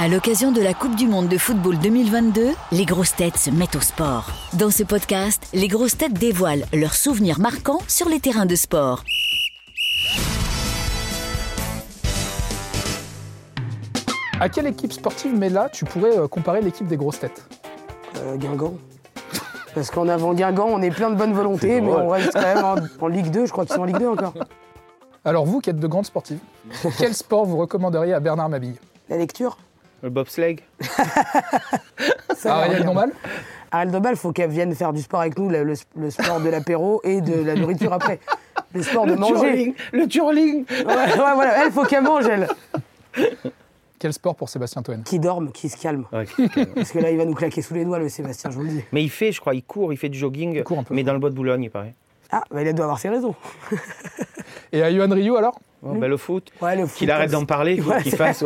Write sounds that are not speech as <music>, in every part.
À l'occasion de la Coupe du Monde de football 2022, les grosses têtes se mettent au sport. Dans ce podcast, les grosses têtes dévoilent leurs souvenirs marquants sur les terrains de sport. À quelle équipe sportive, mais là, tu pourrais euh, comparer l'équipe des grosses têtes? Euh, Guingamp. <laughs> Parce qu'en avant Guingamp, on est plein de bonne volonté, mais on reste quand même en, <laughs> en Ligue 2. Je crois qu'ils sont en Ligue 2 encore. Alors vous qui êtes de grandes sportives, <laughs> quel sport vous recommanderiez à Bernard Mabille? La lecture Le bobsleigh <laughs> Ariel. Dombal Ariel Dombal, faut qu'elle vienne faire du sport avec nous, le, le- le sport de l'apéro et de la nourriture après. Le sport de manger. Turling Le turling Ouais, ouais, voilà, elle, faut qu'elle mange, elle. Quel sport pour Sébastien Toen Qui dorme, qui se calme. Ouais. <laughs> Parce que là, il va nous claquer sous les doigts, le Sébastien, je vous le dis. Mais il fait, je crois, il court, il fait du jogging, court un peu. mais dans le bois de Boulogne, il paraît. Ah, bah, il doit avoir ses raisons. Et à Johan Rioux alors? Oh, bah, le foot, Ouais, le foot, qu'il arrête d'en parler, il faut Ouais, qu'il fasse.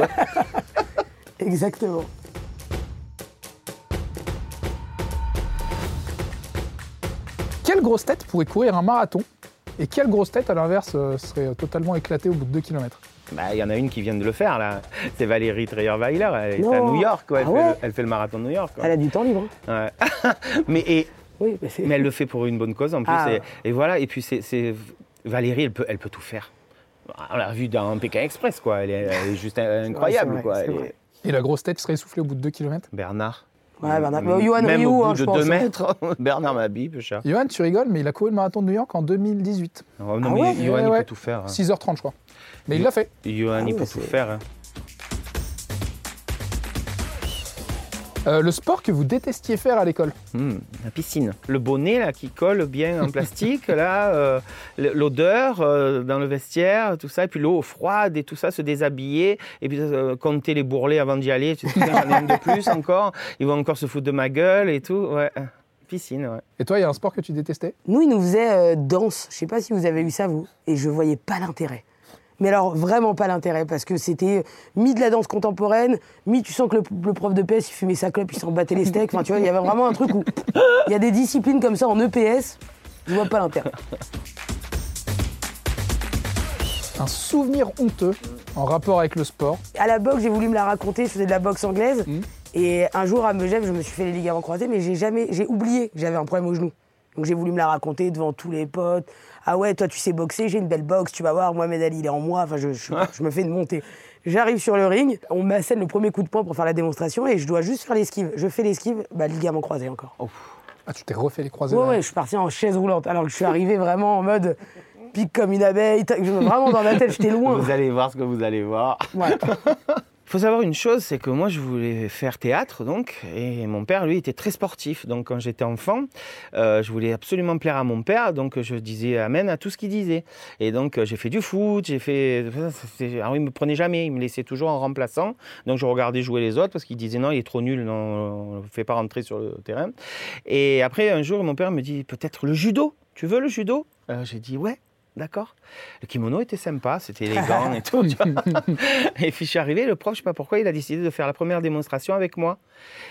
Exactement. Quelle grosse tête pourrait courir un marathon Et quelle grosse tête, à l'inverse, euh, serait totalement éclatée au bout de 2 km Bah, il y en a une qui vient de le faire, là. <laughs> C'est Valérie Trierweiler, elle est à New York, quoi. Elle, Ah fait ouais le, elle fait le marathon de New York, quoi. Elle a du temps libre. hein. Ouais. <laughs> mais, et, Oui, mais c'est. mais elle le fait pour une bonne cause, en plus. Ah. Et, et voilà, et puis c'est... Valérie, elle peut, elle peut tout faire. On l'a vu dans Pékin Express, quoi. Elle est, elle est juste incroyable, vrai, quoi. est- vrai. Et la grosse tête serait essoufflée au bout de 2 km Bernard. Ouais, Bernard. Mais Johan Même Rioux, au bout hein, de je pense, 2 hein. mètres, <laughs> Bernard Mabille, peu cher. Johan, tu rigoles, mais il a couru le marathon de New York en 2018. Oh, non, Ah mais ouais Johan, Ouais, il ouais. peut tout faire. hein. 6h30, je crois. Mais il l'a fait. Johan, Ah il ouais, peut tout faire. hein. Euh, le sport que vous détestiez faire à l'école Hmm, la piscine. Le bonnet là qui colle bien en plastique, là, euh, l'odeur euh, dans le vestiaire, tout ça, et puis l'eau froide et tout ça, se déshabiller, et puis euh, compter les bourrelets avant d'y aller. Tu sais, Putain, J'en ai un de plus encore. Ils vont encore se foutre de ma gueule et tout. Ouais. Piscine, ouais. Et toi, il y a un sport que tu détestais? Nous, il nous faisait euh, danse. Je sais pas si vous avez eu ça, vous. Et je voyais pas l'intérêt. Mais alors, vraiment pas l'intérêt, parce que c'était euh, mi de la danse contemporaine, mi tu sens que le, le prof de PS, il fumait sa clope, il s'en battait les steaks. Enfin, tu vois, il y avait vraiment un truc où il y a des disciplines comme ça en EPS, je vois pas l'intérêt. Un souvenir honteux en rapport avec le sport À la boxe, j'ai voulu me la raconter, je faisais de la boxe anglaise. Mhm. Et un jour, à Megève, je me suis fait les ligaments croisés, mais j'ai jamais, j'ai oublié que j'avais un problème au genou. Donc j'ai voulu me la raconter devant tous les potes. Ah ouais, toi tu sais boxer, j'ai une belle boxe, tu vas voir, Mohamed Ali il est en moi, enfin je, je, je me fais une montée. J'arrive sur le ring, on m'assène le premier coup de poing pour faire la démonstration et je dois juste faire l'esquive. Je fais l'esquive, bah ligament croisé encore. Ah, tu t'es refait les croisés Ouais, ouais, je suis parti en chaise roulante alors que je suis arrivé vraiment en mode pique comme une abeille. Vraiment dans ma tête, j'étais loin. Vous allez voir ce que vous allez voir. Ouais. <laughs> Il faut savoir une chose, c'est que moi je voulais faire théâtre donc, et mon père lui était très sportif. Donc quand j'étais enfant, euh, je voulais absolument plaire à mon père, donc je disais amen à tout ce qu'il disait. Et donc j'ai fait du foot, j'ai fait. Alors il me prenait jamais, il me laissait toujours en remplaçant. Donc je regardais jouer les autres parce qu'il disait non, il est trop nul, non, on ne fait pas rentrer sur le terrain. Et après un jour, mon père me dit peut-être le judo. Tu veux le judo? Euh, J'ai dit ouais. D'accord? Le kimono était sympa, c'était élégant et tout. tu <laughs> vois. Et puis je suis arrivé, le prof, je sais pas pourquoi, il a décidé de faire la première démonstration avec moi.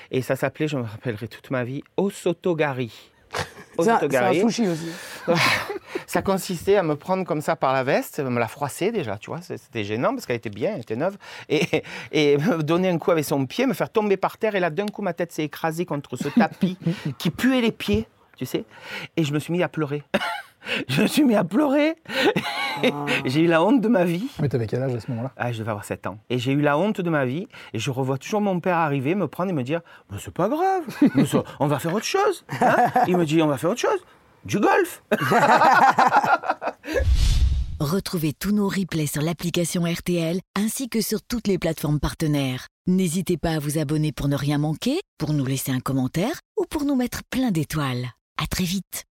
Et ça s'appelait, je me rappellerai toute ma vie, Osotogari. <laughs> Un, c'est un Osotogari. sushi aussi. Ça consistait à me prendre comme ça par la veste, me la froisser déjà, tu vois, c'était gênant parce qu'elle était bien, elle était neuve, et, et <laughs> me donner un coup avec son pied, me faire tomber par terre, et là d'un coup ma tête s'est écrasée contre ce tapis qui puait les pieds, tu sais, et je me suis mis à pleurer. <laughs> Je me suis mis à pleurer. <laughs> J'ai eu la honte de ma vie. Mais t'avais quel âge à ce moment-là? Ah, je devais avoir 7 ans. Et j'ai eu la honte de ma vie. Et je revois toujours mon père arriver, me prendre et me dire Mais c'est pas grave, mais ça, on va faire autre chose. hein? Il me dit On va faire autre chose. Du golf. <laughs> Retrouvez tous nos replays sur l'application RTL ainsi que sur toutes les plateformes partenaires. N'hésitez pas à vous abonner pour ne rien manquer, pour nous laisser un commentaire ou pour nous mettre plein d'étoiles. À très vite.